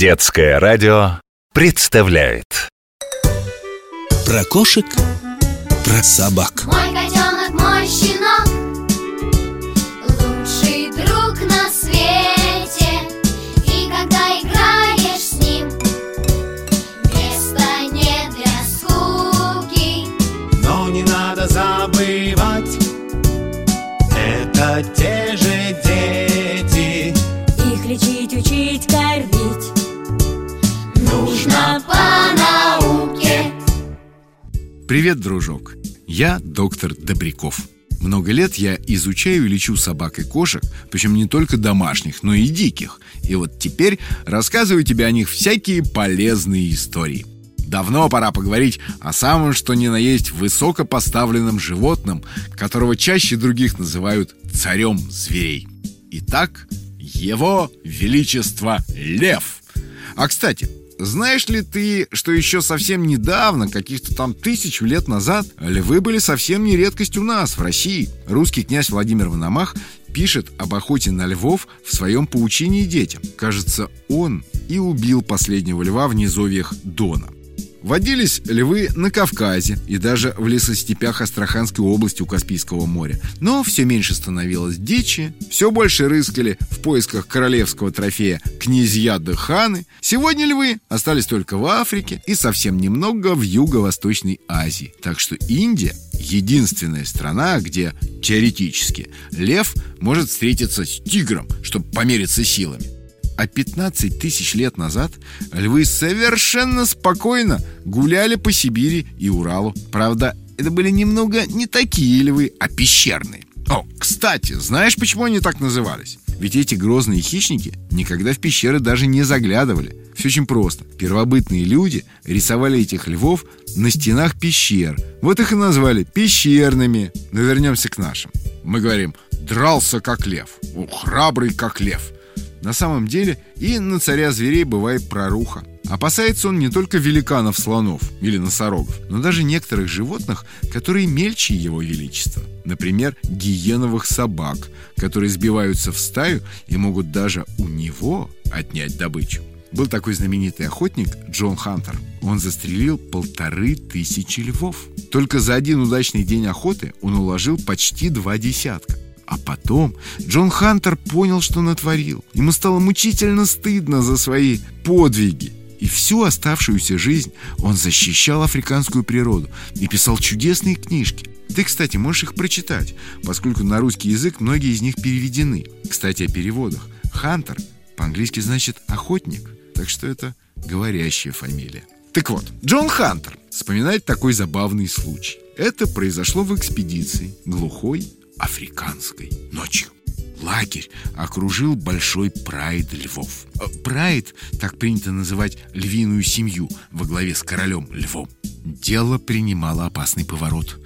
Детское радио представляет. Про кошек, про собак. Мой котенок, мой щенок Лучший друг на свете. И когда играешь с ним Места нет для скуки. Но не надо забывать Это те Привет, дружок! Я доктор Добряков. Много лет я изучаю и лечу собак и кошек, причем не только домашних, но и диких. И вот теперь рассказываю тебе о них всякие полезные истории. Давно пора поговорить о самом что ни на есть высокопоставленном животном, которого чаще других называют царем зверей. Итак, его величество лев. А кстати, знаешь ли ты, что еще совсем недавно, каких-то там тысячу лет назад, львы были совсем не редкость у нас, в России? Русский князь Владимир Вономах пишет об охоте на львов в своем поучении детям. Кажется, он и убил последнего льва в низовьях Дона. Водились львы на Кавказе и даже в лесостепях Астраханской области у Каспийского моря. Но все меньше становилось дичи, все больше рыскали в поисках королевского трофея князья да ханы. Сегодня львы остались только в Африке и совсем немного в Юго-Восточной Азии. Так что Индия единственная страна, где теоретически лев может встретиться с тигром, чтобы помериться силами. А 15 тысяч лет назад львы совершенно спокойно гуляли по Сибири и Уралу. Правда, это были немного не такие львы, а пещерные. О, кстати, знаешь, почему они так назывались? Ведь эти грозные хищники никогда в пещеры даже не заглядывали. Все очень просто. Первобытные люди рисовали этих львов на стенах пещер. Вот их и назвали пещерными. Но вернемся к нашим. Мы говорим «дрался как лев», «О, «храбрый как лев». На самом деле и на царя зверей бывает проруха. Опасается он не только великанов-слонов или носорогов, но даже некоторых животных, которые мельче его величества. Например, гиеновых собак, которые сбиваются в стаю и могут даже у него отнять добычу. Был такой знаменитый охотник Джон Хантер. Он застрелил полторы тысячи львов. Только за один удачный день охоты он уложил почти два десятка. А потом Джон Хантер понял, что натворил. Ему стало мучительно стыдно за свои подвиги. И всю оставшуюся жизнь он защищал африканскую природу и писал чудесные книжки. Ты, кстати, можешь их прочитать, поскольку на русский язык многие из них переведены. Кстати, о переводах. Хантер по-английски значит «охотник», так что это говорящая фамилия. Так вот, Джон Хантер вспоминает такой забавный случай. Это произошло в экспедиции глухой африканской ночью. Лагерь окружил большой прайд львов. Э, Прайд, так принято называть львиную семью во главе с королем львом. Дело принимало опасный поворот.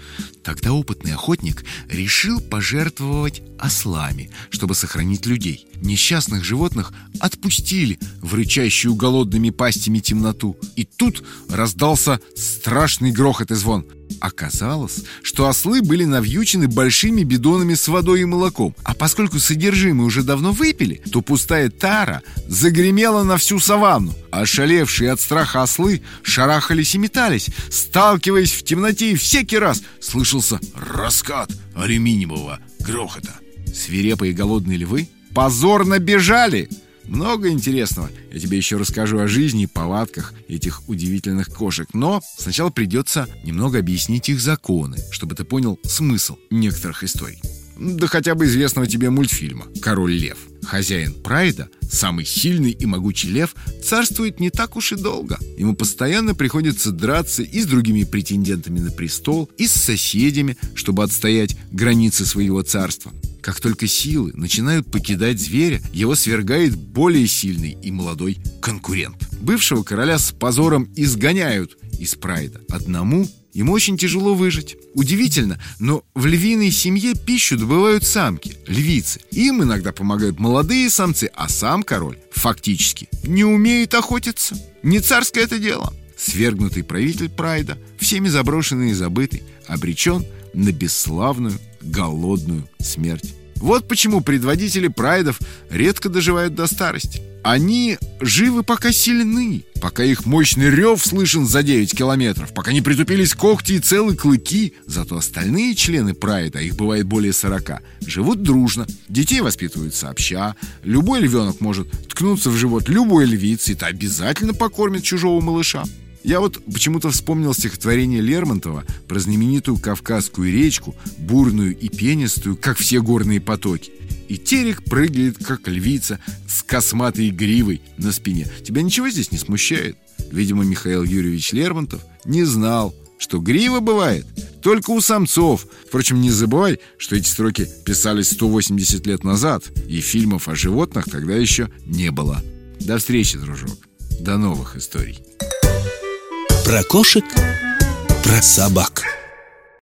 Тогда опытный охотник решил пожертвовать ослами, чтобы сохранить людей. Несчастных животных отпустили в рычащую голодными пастями темноту. И тут раздался страшный грохот и звон. Оказалось, что ослы были навьючены большими бидонами с водой и молоком. А поскольку содержимое уже давно выпили, то пустая тара загремела на всю саванну. Ошалевшие от страха ослы шарахались и метались, сталкиваясь в темноте, и всякий раз слышался раскат алюминиевого грохота. Свирепые голодные львы позорно бежали. Много интересного. Я тебе еще расскажу о жизни и повадках этих удивительных кошек. Но сначала придется немного объяснить их законы, чтобы ты понял смысл некоторых историй. Да хотя бы известного тебе мультфильма «Король лев». Хозяин Прайда, самый сильный и могучий лев, царствует не так уж и долго. Ему постоянно приходится драться и с другими претендентами на престол, и с соседями, чтобы отстоять границы своего царства. Как только силы начинают покидать зверя, его свергает более сильный и молодой конкурент. Бывшего короля с позором изгоняют из Прайда. Одному ему очень тяжело выжить. Удивительно, но в львиной семье пищу добывают самки, львицы. Им иногда помогают молодые самцы, а сам король фактически не умеет охотиться. Не царское это дело. Свергнутый правитель Прайда, всеми заброшенный и забытый, обречен на бесславную голодную смерть. Вот почему предводители прайдов редко доживают до старости. Они живы пока сильны, пока их мощный рев слышен за 9 километров, пока не притупились когти и целые клыки. Зато остальные члены прайда, их бывает более 40, живут дружно. Детей воспитывают сообща. Любой львенок может ткнуться в живот любой львицы, и обязательно покормит чужого малыша. Я вот почему-то вспомнил стихотворение Лермонтова про знаменитую Кавказскую речку, бурную и пенистую, как все горные потоки. И терек прыгает, как львица, с косматой гривой на спине. Тебя ничего здесь не смущает? Видимо, Михаил Юрьевич Лермонтов не знал, что грива бывает только у самцов. Впрочем, не забывай, что эти строки писались 180 лет назад, и фильмов о животных тогда еще не было. До встречи, дружок. До новых историй. Про кошек, про собак.